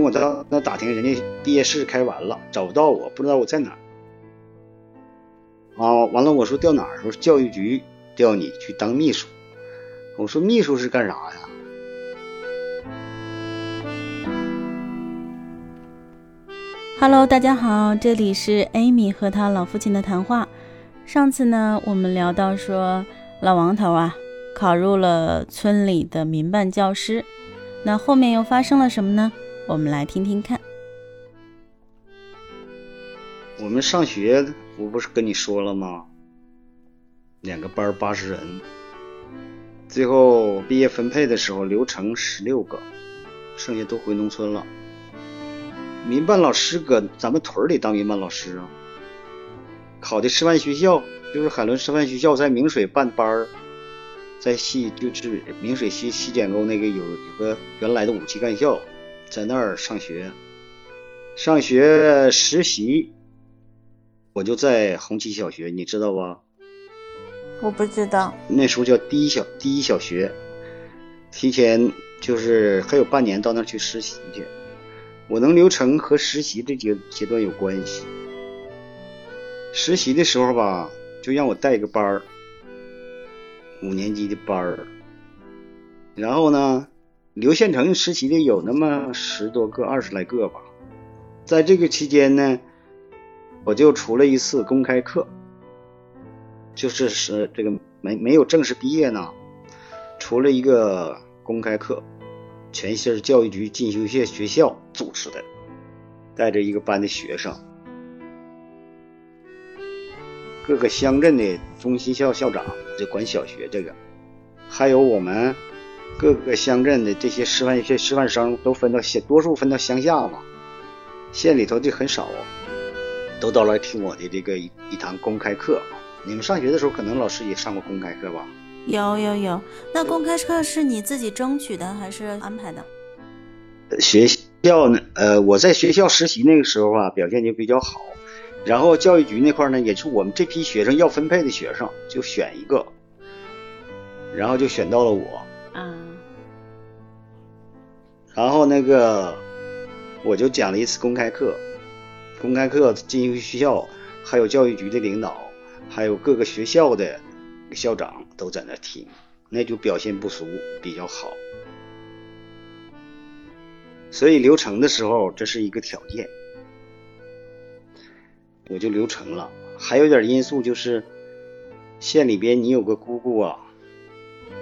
我到那打听，人家毕业试开完了，找不到我，不知道我在哪儿。啊，完了，我说调哪儿？说教育局调你去当秘书。我说秘书是干啥呀？Hello，大家好，这里是 Amy 和他老父亲的谈话。上次呢，我们聊到说老王头啊考入了村里的民办教师，那后面又发生了什么呢？我们来听听看。我们上学，我不是跟你说了吗？两个班八十人，最后毕业分配的时候留成十六个，剩下都回农村了。民办老师搁咱们屯里当民办老师啊，考的师范学校就是海伦师范学校，在明水办班儿，在西就是明水西西简沟那个有有个原来的武器干校，在那儿上学，上学实习，我就在红旗小学，你知道吧？我不知道，那时候叫第一小第一小学，提前就是还有半年到那儿去实习去。我能留成和实习这阶阶段有关系。实习的时候吧，就让我带一个班儿，五年级的班儿。然后呢，刘县城实习的有那么十多个、二十来个吧。在这个期间呢，我就出了一次公开课，就是是这个没没有正式毕业呢，出了一个公开课。全县教育局进修县学校组织的，带着一个班的学生，各个乡镇的中心校校长就管小学这个，还有我们各个乡镇的这些师范学师范生都分到县，多数分到乡下嘛，县里头就很少，都到来听我的这个一一堂公开课。你们上学的时候，可能老师也上过公开课吧？有有有，那公开课是你自己争取的还是安排的？学校呢？呃，我在学校实习那个时候啊，表现就比较好。然后教育局那块呢，也是我们这批学生要分配的学生，就选一个，然后就选到了我。啊。然后那个，我就讲了一次公开课。公开课进修学校，还有教育局的领导，还有各个学校的。校长都在那听，那就表现不俗，比较好。所以留成的时候，这是一个条件，我就留成了。还有点因素就是，县里边你有个姑姑啊，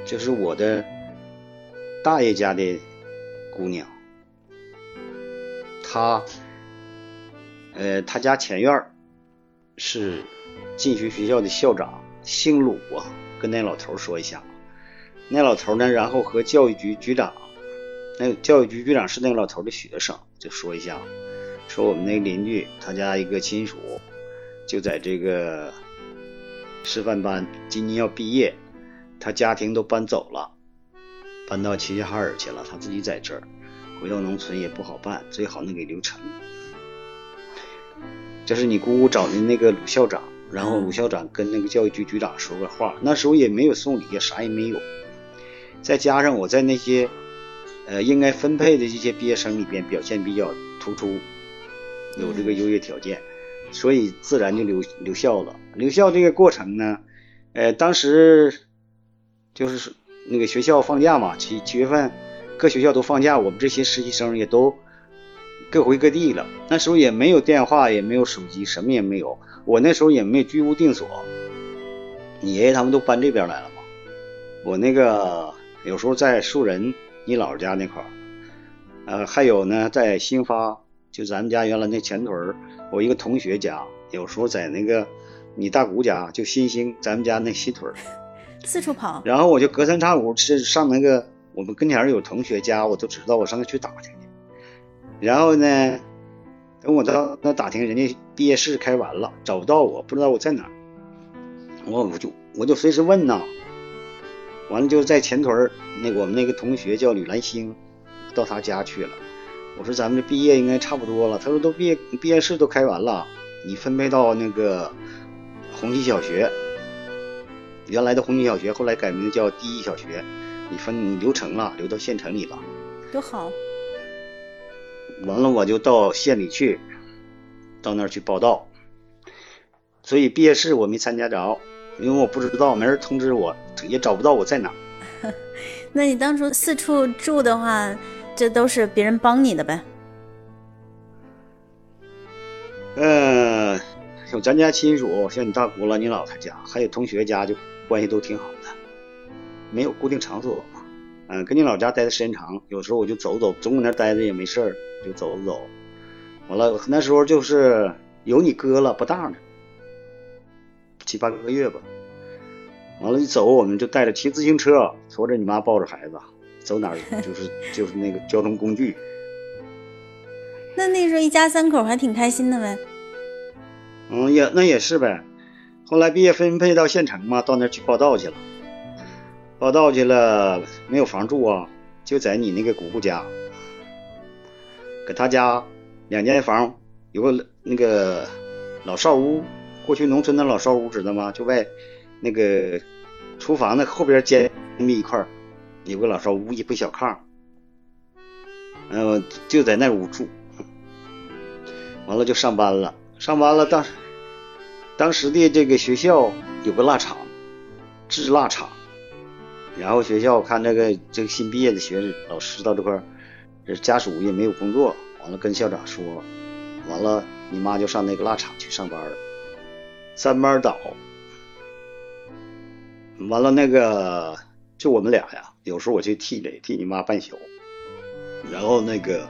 就是我的大爷家的姑娘，她，呃，她家前院是进学学校的校长。姓鲁啊，跟那老头说一下。那老头呢，然后和教育局局长，那教育局局长是那个老头的学生，就说一下，说我们那个邻居他家一个亲属，就在这个师范班，今年要毕业，他家庭都搬走了，搬到齐齐哈尔去了，他自己在这儿，回到农村也不好办，最好能给留成。这是你姑姑找的那个鲁校长。然后鲁校长跟那个教育局局长说个话，那时候也没有送礼，也啥也没有。再加上我在那些呃应该分配的这些毕业生里边表现比较突出，有这个优越条件，所以自然就留留校了。留校这个过程呢，呃，当时就是那个学校放假嘛，七七月份各学校都放假，我们这些实习生也都各回各地了。那时候也没有电话，也没有手机，什么也没有。我那时候也没居无定所，你爷爷他们都搬这边来了嘛。我那个有时候在树人你姥姥家那块儿，呃，还有呢在兴发，就咱们家原来那前屯，我一个同学家，有时候在那个你大姑家，就新兴咱们家那西屯，四处跑。然后我就隔三差五是上那个我们跟前有同学家，我都知道，我上那去打听去。然后呢？等我到那打听，人家毕业试开完了，找不到我，不知道我在哪儿。我我就我就随时问呐。完了就在前屯那我们那个同学叫吕兰星，到他家去了。我说咱们这毕业应该差不多了。他说都毕业毕业试都开完了，你分配到那个红旗小学，原来的红军小学后来改名叫第一小学，你分你留城了，留到县城里了。多好。完了我就到县里去，到那儿去报道。所以毕业式我没参加着，因为我不知道，没人通知我，也找不到我在哪。那你当初四处住的话，这都是别人帮你的呗？嗯，像咱家亲属，像你大姑了、你姥他家，还有同学家，就关系都挺好的，没有固定场所嘛。嗯，跟你老家待的时间长，有时候我就走走，总搁那待着也没事儿，就走走。完了，那时候就是有你哥了，不大呢，七八个月吧。完了，一走我们就带着骑自行车，驮着你妈抱着孩子，走哪儿 就是就是那个交通工具。那那时候一家三口还挺开心的呗。嗯，也那也是呗。后来毕业分配到县城嘛，到那儿去报道去了。报道去了，没有房住啊，就在你那个姑姑家，搁他家两间房，有个那个老少屋，过去农村的老少屋知道吗？就外那个厨房的后边间那么一块有个老少屋，一不小炕，嗯，就在那屋住。完了就上班了，上班了当当时的这个学校有个腊厂，制腊厂，然后学校看这个这个新毕业的学生老师到这块，这家属也没有工作，完了跟校长说，完了你妈就上那个腊厂去上班，三班倒，完了那个就我们俩呀，有时候我去替着替你妈办宿，然后那个。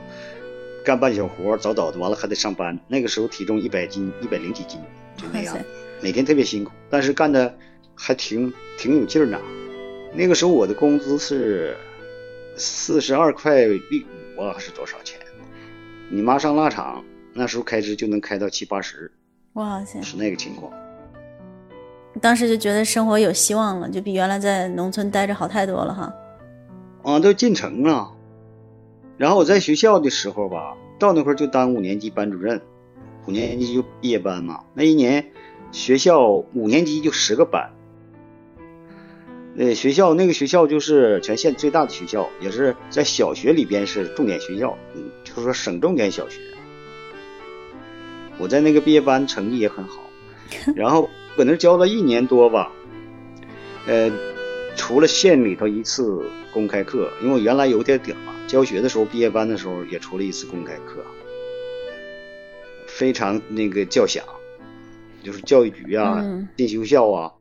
干半小活，早早的完了还得上班。那个时候体重一百斤，一百零几斤，就那样，每天特别辛苦，但是干的还挺挺有劲儿呢。那个时候我的工资是四十二块六五啊，还是多少钱？你妈上腊场，那时候开支就能开到七八十，哇塞，是那个情况。当时就觉得生活有希望了，就比原来在农村待着好太多了哈。啊，都进城了。然后我在学校的时候吧，到那块就当五年级班主任，五年级就毕业班嘛。那一年学校五年级就十个班，呃，学校那个学校就是全县最大的学校，也是在小学里边是重点学校，嗯，就是说省重点小学。我在那个毕业班成绩也很好，然后搁那教了一年多吧，呃，除了县里头一次公开课，因为我原来有点顶嘛。教学的时候，毕业班的时候也出了一次公开课，非常那个叫响，就是教育局啊、进修校啊，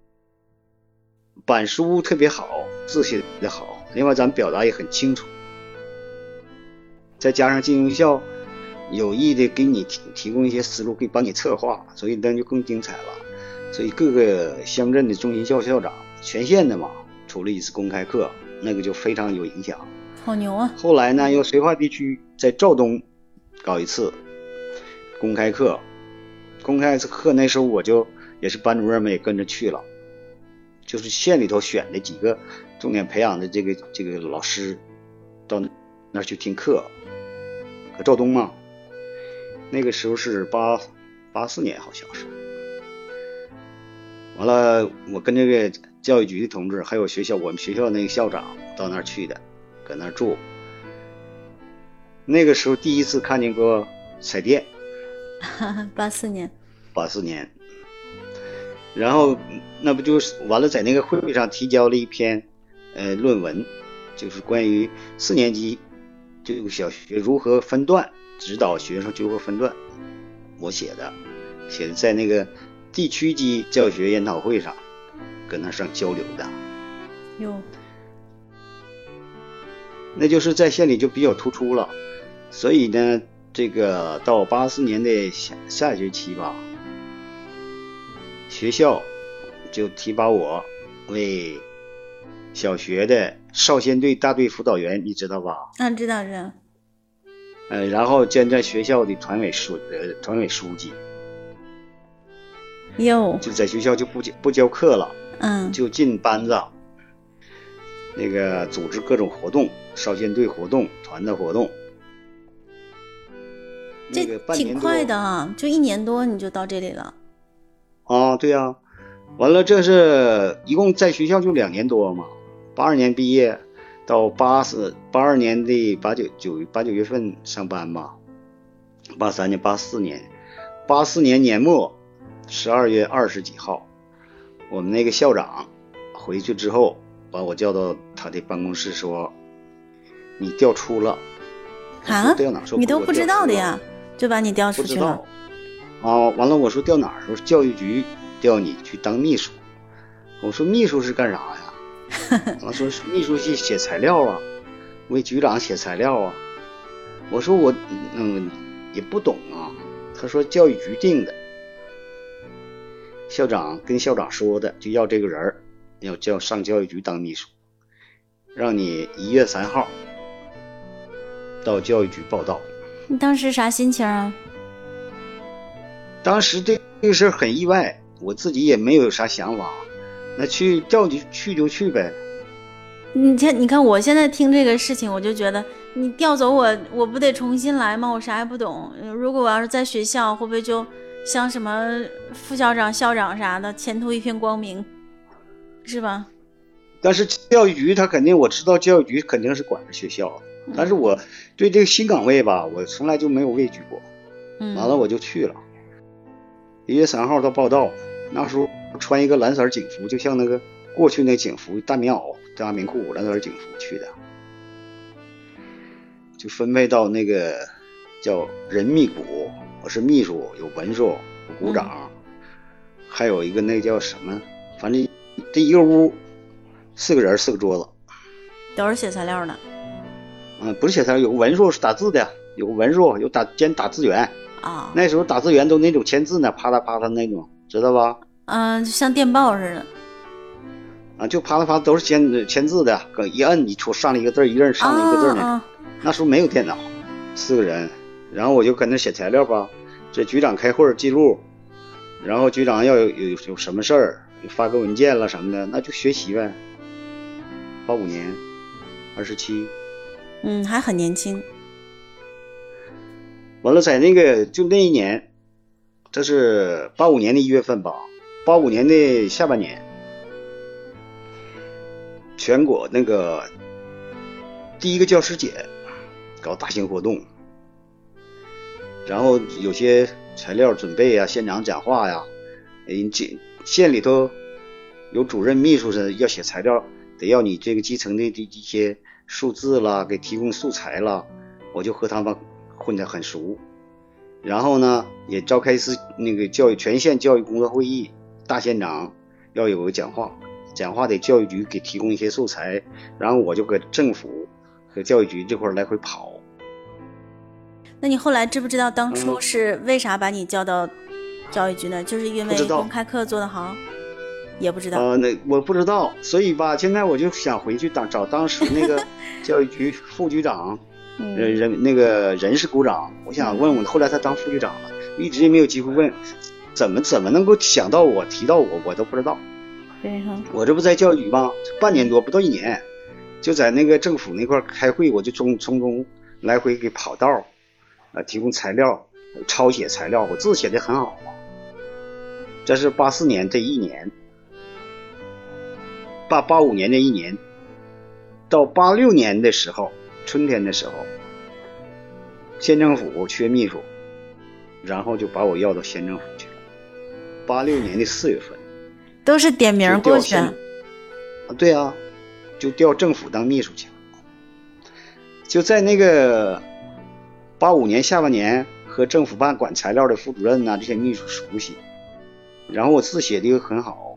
板书特别好，字写的好，另外咱表达也很清楚，再加上进修校有意的给你提提供一些思路，可以帮你策划，所以那就更精彩了。所以各个乡镇的中心校校长、全县的嘛，出了一次公开课，那个就非常有影响。好牛啊！后来呢，又绥化地区在肇东搞一次公开课，公开课那时候我就也是班主任们也跟着去了，就是县里头选的几个重点培养的这个这个老师到那儿去听课，搁肇东嘛，那个时候是八八四年好像是，完了我跟这个教育局的同志还有学校我们学校那个校长到那儿去的。搁那住，那个时候第一次看见过彩电。八四年。八四年。然后那不就是完了，在那个会议上提交了一篇呃论文，就是关于四年级这个小学如何分段，指导学生如何分段，我写的，写的在那个地区级教学研讨会上，跟那上交流的。哟。那就是在县里就比较突出了，所以呢，这个到八四年的下下学期吧，学校就提拔我为小学的少先队大队辅导员，你知道吧？啊，知道知道。呃，然后兼在学校的团委书呃团委书记。哟。就在学校就不教不教课了，嗯，就进班子。那个组织各种活动，少先队活动、团的活动，这挺快的啊，就一年多你就到这里了。啊，对呀，完了这是一共在学校就两年多嘛，八二年毕业到八四八二年的八九九八九月份上班嘛，八三年、八四年，八四年年末十二月二十几号，我们那个校长回去之后，把我叫到他的办公室说：“你调出了。”啊调哪？说你都不知道的呀，就把你调出去了不知道。。啊，完了，我说调哪儿？说教育局调你去当秘书。我说秘书是干啥呀？完了说秘书去写材料啊，为局长写材料啊。我说我嗯也不懂啊。他说教育局定的，校长跟校长说的，就要这个人儿，要叫上教育局当秘书，让你一月三号到教育局报道。你当时啥心情啊？当时这这个事儿很意外，我自己也没有啥想法，那去调就去就去呗。你看，你看，我现在听这个事情，我就觉得你调走我，我不得重新来吗？我啥也不懂。如果我要是在学校，会不会就像什么副校长、校长啥的，前途一片光明，是吧？但是教育局他肯定我知道教育局肯定是管着学校的，但是我对这个新岗位吧，我从来就没有畏惧过。嗯，完了我就去了，一月三号到报道，那时候穿一个蓝色警服，就像那个过去那警服，大棉袄、大棉裤、蓝色警服去的，就分配到那个叫人秘股，我是秘书，有文书，有股长，还有一个那叫什么，反正这一个屋四个人，四个桌子，都是写材料的。嗯，不是写材料，有个文书是打字的，有个文书，有打兼打字员。啊，那时候打字员都那种签字呢，啪嗒啪嗒那种，知道吧？嗯、就像电报似的。啊，就啪嗒啪嗒都是签签字的，搁一摁，一出上了一个字儿，一摁上了一个字呢那种。啊那时候没有电脑，四个人，然后我就跟那写材料吧。这局长开会记录，然后局长要有有有什么事儿，发个文件了什么的，那就学习呗。八五年，二十七，嗯，还很年轻。完了，在那个就那一年，这是八五年的一月份吧，八五年的下半年，全国那个第一个教师节搞大型活动，然后有些材料准备呀、现场讲话呀，人这县里头有主任秘书是要写材料，得要你这个基层的这一些数字啦，给提供素材啦，我就和他们混得很熟。然后呢，也召开一次那个教育全县教育工作会议，大县长要有个讲话，讲话得教育局给提供一些素材，然后我就搁政府和教育局这块儿来回跑。那你后来知不知道当初嗯是为啥把你叫到教育局呢？就是因为公开课做得好，也不知道。呃，那我不知道，所以吧，现在我就想回去当找当时那个 教育局副局长，嗯人人那个人事股长，我想问问，后来他当副局长了，一直也没有机会问，怎么怎么能够想到我提到我，我都不知道。对哈，我这不在教育局吗？半年多，不到一年，就在那个政府那块开会，我就从从中来回给跑道儿，呃，提供材料，抄写材料，我字写的很好。这是八四年这一年，八八五年那一年，到八六年的时候，春天的时候，县政府缺秘书，然后就把我要到县政府去了。八六年的四月份。都是点名过去。啊，对啊，就调政府当秘书去了。就在那个八五年下半年，和政府办管材料的副主任呐、这些秘书熟悉，然后我字写的又很好，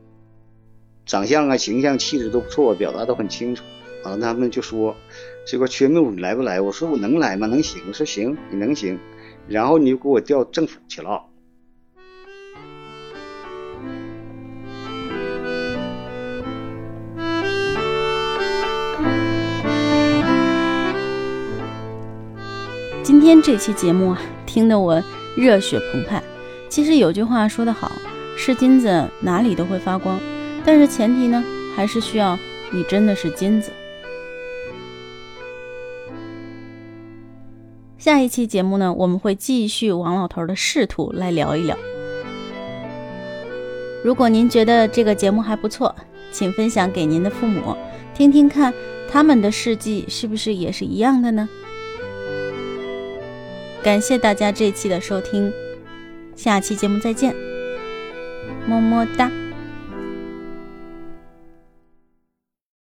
长相啊、形象、气质都不错，表达都很清楚。啊，他们就说这块缺秘书，你来不来？我说我能来吗？能行。我说行，你能行。然后你就给我调政府去了。今天这期节目啊，听得我热血澎湃。其实有句话说得好，是金子哪里都会发光，但是前提呢，还是需要你真的是金子。下一期节目呢，我们会继续王老头的仕途来聊一聊。如果您觉得这个节目还不错，请分享给您的父母，听听看他们的事迹是不是也是一样的呢？感谢大家这期的收听，下期节目再见，么么哒。